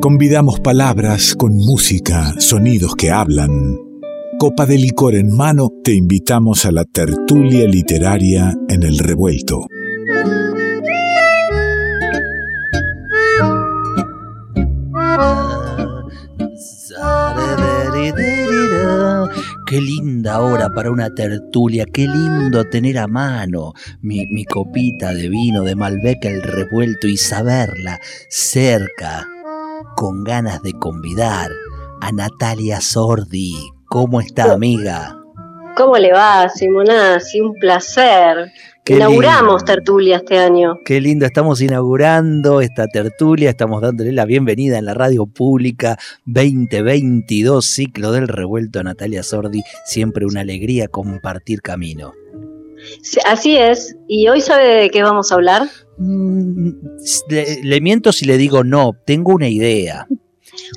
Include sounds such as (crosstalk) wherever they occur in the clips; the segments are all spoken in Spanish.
Convidamos palabras con música, sonidos que hablan. Copa de licor en mano, te invitamos a la tertulia literaria en el revuelto. Qué linda hora para una tertulia, qué lindo tener a mano mi, copita de vino de Malbec el revuelto y saberla cerca, con ganas de convidar a Natalia Sordi. ¿Cómo está, amiga? ¿Cómo le va, Simonazzi? Un placer. Inauguramos tertulia este año. Qué lindo, estamos inaugurando esta tertulia, estamos dándole la bienvenida en la radio pública 2022, ciclo del revuelto a Natalia Sordi, siempre una alegría compartir camino. Así es, y hoy sabe de qué vamos a hablar. Mm, le miento si le digo no, tengo una idea.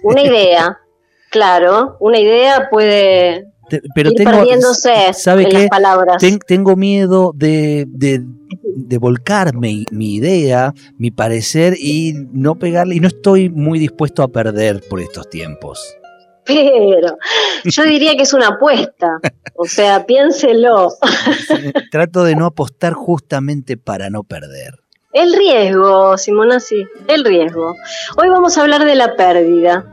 Una idea, (laughs) claro, una idea puede pero tengo, ¿sabe en palabras. tengo miedo de, de, volcar mi, idea, mi parecer y no pegarle, y no estoy muy dispuesto a perder por estos tiempos. Pero yo diría que es una apuesta, o sea, piénselo. Trato de no apostar justamente para no perder. El riesgo, Simona, sí, el riesgo. Hoy vamos a hablar de la pérdida.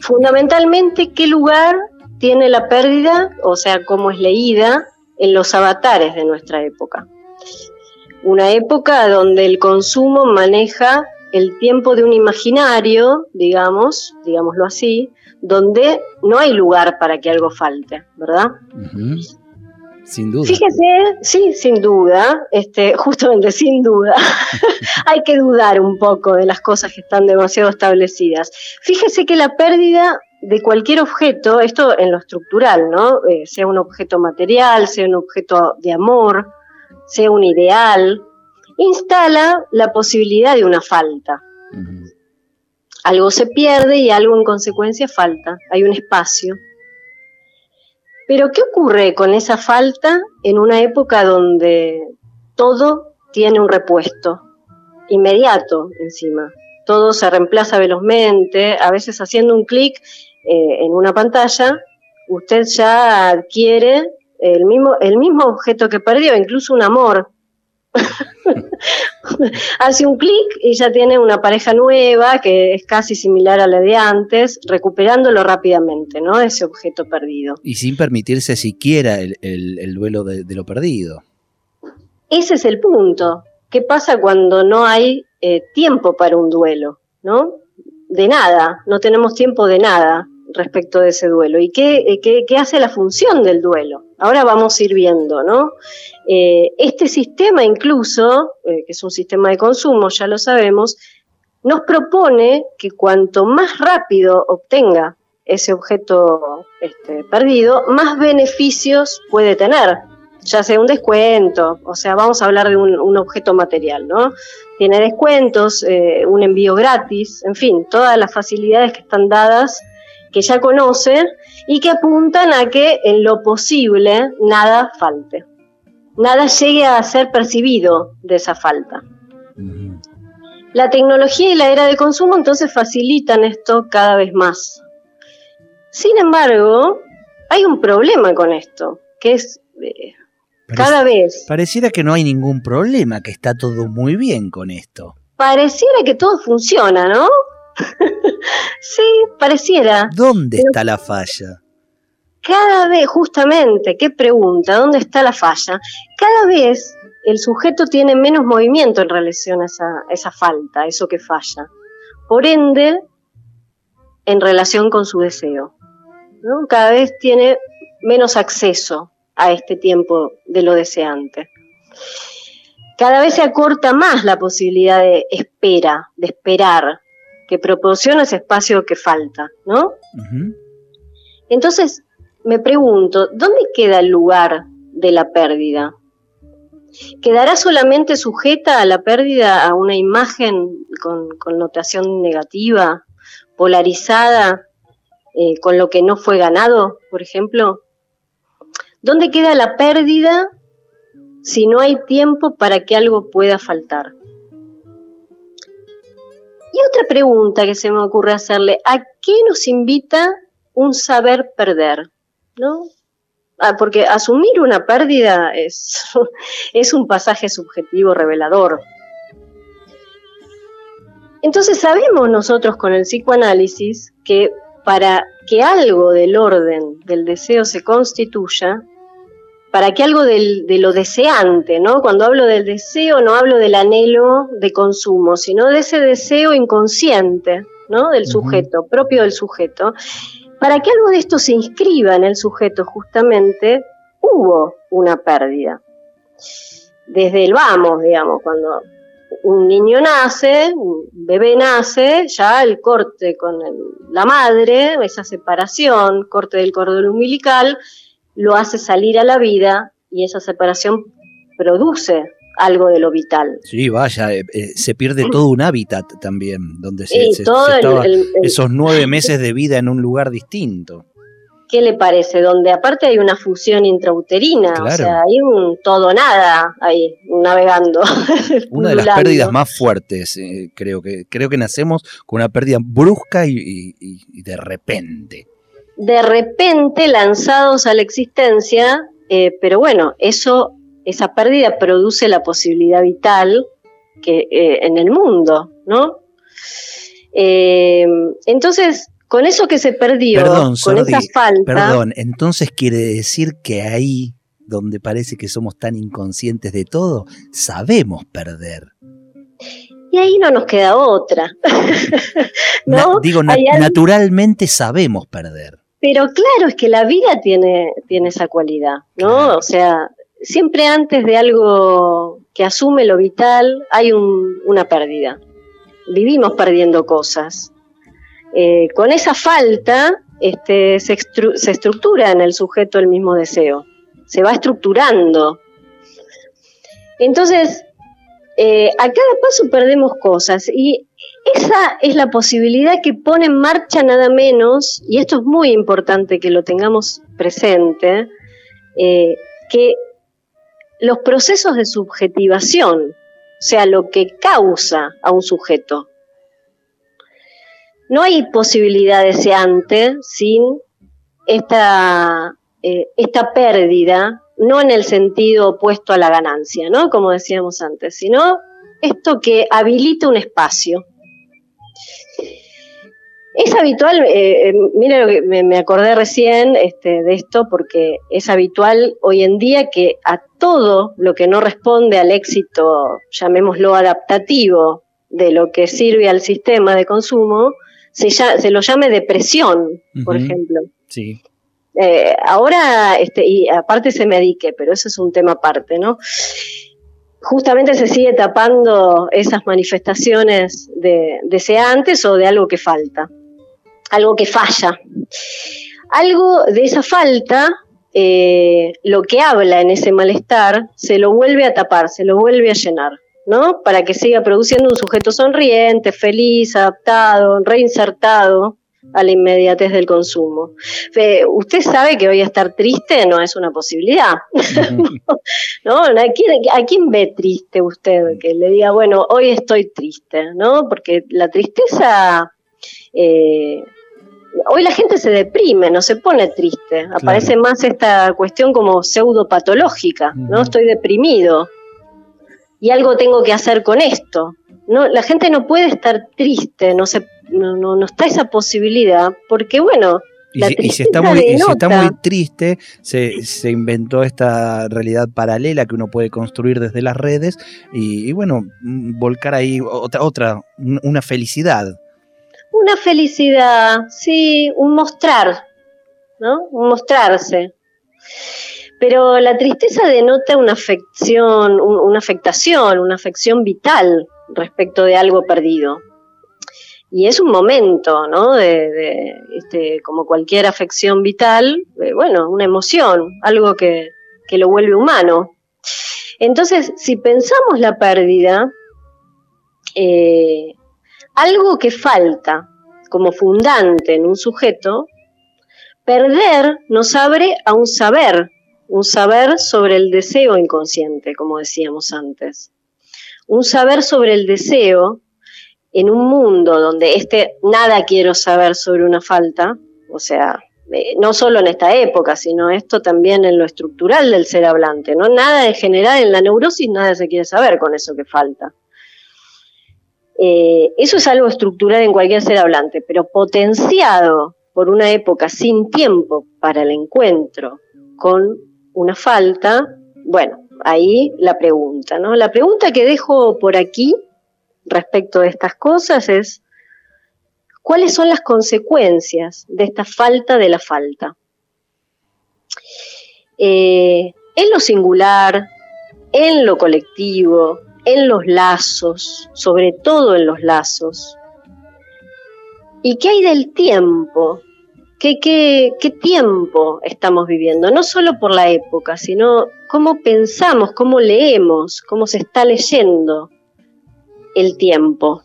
Fundamentalmente, ¿qué lugar tiene la pérdida, o sea, cómo es leída en los avatares de nuestra época. Una época donde el consumo maneja el tiempo de un imaginario, digamos, digámoslo así, donde no hay lugar para que algo falte, ¿verdad? Sin duda. Fíjese, sí, sin duda, este, (laughs) justamente sin duda, (laughs) hay que dudar un poco de las cosas que están demasiado establecidas. Fíjese que la pérdida de cualquier objeto, esto en lo estructural, ¿no? Eh, sea un objeto material, sea un objeto de amor, sea un ideal, instala la posibilidad de una falta. Algo se pierde y algo en consecuencia falta, hay un espacio. Pero ¿qué ocurre con esa falta en una época donde todo tiene un repuesto inmediato encima? Todo se reemplaza velozmente, a veces haciendo un clic eh, en una pantalla, usted ya adquiere el mismo, el mismo objeto que perdió, incluso un amor. (laughs) Hace un clic y ya tiene una pareja nueva que es casi similar a la de antes, recuperándolo rápidamente, ¿no? Ese objeto perdido. Y sin permitirse siquiera el, duelo de, lo perdido. Ese es el punto. ¿Qué pasa cuando no hay eh, tiempo para un duelo? ¿No? De nada, no tenemos tiempo de nada respecto de ese duelo y eh, qué, qué, hace la función del duelo. Ahora vamos a ir viendo, ¿no? Eh, este sistema incluso, eh, que es un sistema de consumo, ya lo sabemos, nos propone que cuanto más rápido obtenga ese objeto este, perdido, más beneficios puede tener, ya sea un descuento, o sea, vamos a hablar de un, un objeto material, ¿no? Tiene descuentos, un envío gratis, en fin, todas las facilidades que están dadas que ya conocen y que apuntan a que en lo posible nada falte, nada llegue a ser percibido de esa falta. La tecnología y la era de consumo entonces facilitan esto cada vez más. Sin embargo, hay un problema con esto, que es eh, cada vez... Pareciera que no hay ningún problema, que está todo muy bien con esto. Pareciera que todo funciona, ¿no? (laughs) sí, pareciera. ¿Dónde está la falla? Cada vez, justamente, qué pregunta, ¿dónde está la falla? Cada vez el sujeto tiene menos movimiento en relación a esa, falta, a eso que falla. Por ende, en relación con su deseo. Cada vez tiene menos acceso a este tiempo de lo deseante. Cada vez se acorta más la posibilidad de espera, de esperar, que proporciona ese espacio que falta, ¿no? Entonces, me pregunto, ¿dónde queda el lugar de la pérdida? ¿Quedará solamente sujeta a la pérdida a una imagen con connotación negativa, polarizada eh, con lo que no fue ganado, por ejemplo? ¿Dónde queda la pérdida si no hay tiempo para que algo pueda faltar? Y otra pregunta que se me ocurre hacerle, ¿a qué nos invita un saber perder? ¿No? Ah, porque asumir una pérdida es, (laughs) es un pasaje subjetivo revelador. Entonces sabemos nosotros con el psicoanálisis que para que algo del orden del deseo se constituya, para que algo de lo deseante, ¿no? Cuando hablo del deseo no hablo del anhelo de consumo, sino de ese deseo inconsciente, ¿no? Del sujeto, propio del sujeto. Para que algo de esto se inscriba en el sujeto justamente, hubo una pérdida. Desde el vamos, digamos, cuando un niño nace, un bebé nace, ya el corte con la madre, esa separación, corte del cordón umbilical, lo hace salir a la vida y esa separación produce algo de lo vital. Sí, vaya, eh, eh, se pierde todo un hábitat también, donde se, esos nueve (laughs) meses de vida en un lugar distinto. ¿Qué le parece? Donde aparte hay una fusión intrauterina, o sea, hay un todo nada ahí navegando. (laughs) Una de las pérdidas más fuertes, eh, creo que creo que nacemos con una pérdida brusca y de repente de repente lanzados a la existencia, eh, pero bueno, eso, esa pérdida produce la posibilidad vital que, eh, en el mundo, ¿no? Eh, entonces, con eso que se perdió, con esa falta. Perdón, entonces quiere decir que ahí, donde parece que somos tan inconscientes de todo, sabemos perder. Y ahí no nos queda otra. (laughs) ¿No? digo, naturalmente sabemos perder. Pero claro, es que la vida tiene, tiene esa cualidad, ¿no? O sea, siempre antes de algo que asume lo vital hay una pérdida. Vivimos perdiendo cosas. Eh, con esa falta este, se, se, estructura en el sujeto el mismo deseo, se va estructurando. Entonces, eh, a cada paso perdemos cosas y esa es la posibilidad que pone en marcha nada menos, y esto es muy importante que lo tengamos presente, eh, que los procesos de subjetivación, o sea, lo que causa a un sujeto. No hay posibilidad deseante sin esta, eh, esta pérdida no en el sentido opuesto a la ganancia, ¿no? Como decíamos antes, sino esto que habilita un espacio. Es habitual, eh, eh mira lo que me, acordé recién este, de esto, porque es habitual hoy en día que a todo lo que no responde al éxito, llamémoslo adaptativo, de lo que sirve al sistema de consumo, se, se lo llame depresión, por ejemplo. Sí. Eh, ahora, este, y aparte se medique, pero eso es un tema aparte, ¿no? Justamente se sigue tapando esas manifestaciones de deseantes o de algo que falta, algo que falla. Algo de esa falta, eh, lo que habla en ese malestar, se lo vuelve a tapar, se lo vuelve a llenar. ¿no? Para que siga produciendo un sujeto sonriente, feliz, adaptado, reinsertado a la inmediatez del consumo. usted sabe que hoy estar triste no es una posibilidad. (laughs) ¿No? ¿A quién, ve triste usted? Que le diga, bueno, hoy estoy triste, ¿no? Porque la tristeza... Eh, hoy la gente se deprime, no se pone triste. Aparece más esta cuestión como pseudopatológica, ¿no? Estoy deprimido y algo tengo que hacer con esto. No, la gente no puede estar triste, no se no, no, no está esa posibilidad, porque bueno, y si, está muy, está muy, triste, se, se, inventó esta realidad paralela que uno puede construir desde las redes y, bueno, mm, volcar ahí otra, otra, una felicidad. Una felicidad, sí, un mostrar, ¿no? Un mostrarse. Pero la tristeza denota una afección, una afectación, una afección vital respecto de algo perdido y es un momento, ¿no? De, este, como cualquier afección vital, bueno, una emoción, algo que, lo vuelve humano. Entonces, si pensamos la pérdida, eh, algo que falta como fundante en un sujeto, perder nos abre a un saber, un saber sobre el deseo inconsciente, como decíamos antes. Un saber sobre el deseo en un mundo donde este nada quiero saber sobre una falta, o sea, eh, no solo en esta época, sino esto también en lo estructural del ser hablante, ¿no? Nada en general, en la neurosis nada se quiere saber con eso que falta. Eh, eso es algo estructural en cualquier ser hablante, pero potenciado por una época sin tiempo para el encuentro con una falta, bueno, ahí la pregunta, ¿no? La pregunta que dejo por aquí respecto de estas cosas es, ¿cuáles son las consecuencias de esta falta de la falta? Eh, en lo singular, en lo colectivo, en los lazos, sobre todo en los lazos. ¿Y qué hay del tiempo? ¿Qué, qué, qué tiempo estamos viviendo? No solo por la época, sino cómo pensamos, cómo leemos, cómo se está leyendo el tiempo.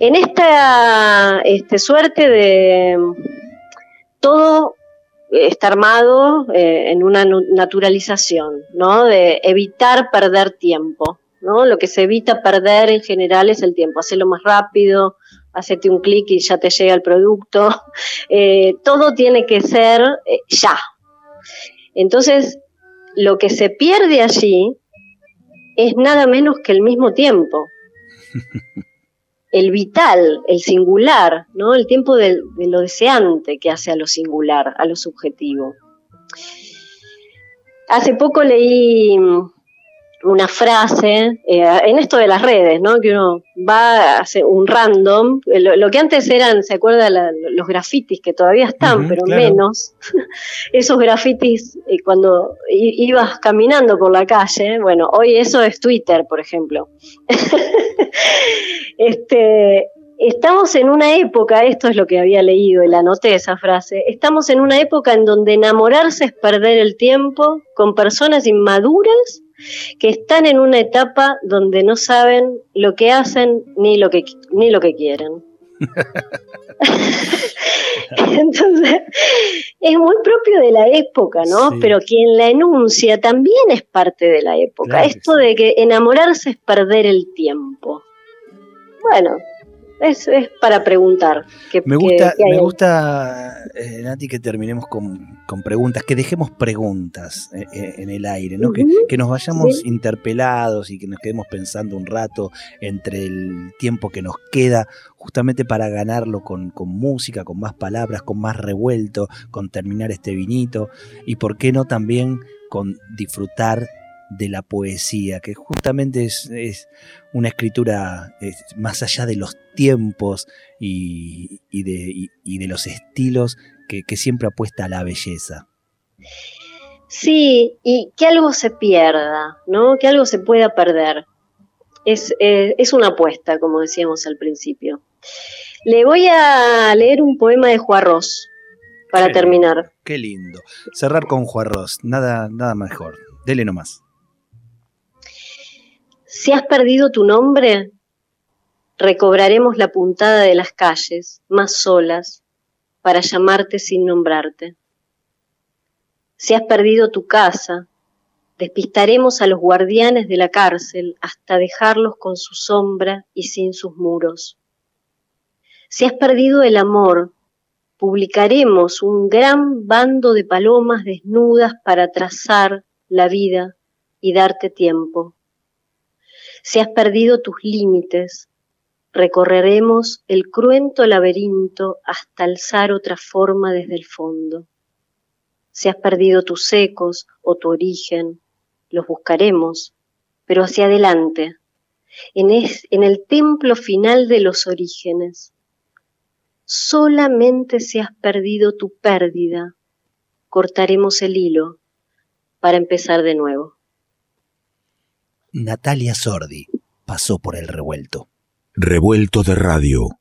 En esta este, suerte de todo está armado eh, en una naturalización, ¿no? De evitar perder tiempo, ¿no? Lo que se evita perder en general es el tiempo, hacerlo más rápido, hacerte un clic y ya te llega el producto. (laughs) Eh, todo tiene que ser eh, ya. Entonces, lo que se pierde allí es nada menos que el mismo tiempo. (laughs) El vital, el singular, ¿no? El tiempo de, lo deseante que hace a lo singular, a lo subjetivo. Hace poco leí una frase, eh, en esto de las redes, ¿no? Que uno va a hacer un random, eh, lo, que antes eran, ¿se acuerda? los grafitis que todavía están, pero menos. (laughs) Esos grafitis eh, cuando ibas caminando por la calle, bueno, hoy eso es Twitter, por ejemplo. (laughs) este, estamos en una época, esto es lo que había leído y la anoté esa frase, estamos en una época en donde enamorarse es perder el tiempo con personas inmaduras que están en una etapa donde no saben lo que hacen ni lo que, ni lo que quieren. (laughs) Entonces, es muy propio de la época, ¿no? Pero quien la enuncia también es parte de la época. Esto de que enamorarse es perder el tiempo. Bueno, es, para preguntar. me gusta, me gusta eh, Nati, que terminemos con, preguntas, que dejemos preguntas eh, eh, en el aire, ¿no? que, nos vayamos interpelados y que nos quedemos pensando un rato entre el tiempo que nos queda, justamente para ganarlo con, con música, con más palabras, con más revuelto, con terminar este vinito y, ¿por qué no también con disfrutar de la poesía, que justamente es, una escritura más allá de los tiempos y, de, de, los estilos que, siempre apuesta a la belleza. Sí, y que algo se pierda, ¿no? Que algo se pueda perder. Es, eh, es una apuesta, como decíamos al principio. Le voy a leer un poema de Juarros para terminar. qué lindo. Cerrar con Juarros, nada, nada mejor. Dele nomás. Si has perdido tu nombre, recobraremos la puntada de las calles, más solas, para llamarte sin nombrarte. Si has perdido tu casa, despistaremos a los guardianes de la cárcel hasta dejarlos con su sombra y sin sus muros. Si has perdido el amor, publicaremos un gran bando de palomas desnudas para trazar la vida y darte tiempo. Si has perdido tus límites, recorreremos el cruento laberinto hasta alzar otra forma desde el fondo. Si has perdido tus ecos o tu origen, los buscaremos, pero hacia adelante, en, en el templo final de los orígenes. Solamente si has perdido tu pérdida, cortaremos el hilo para empezar de nuevo. Natalia Sordi pasó por el revuelto. Revuelto de radio.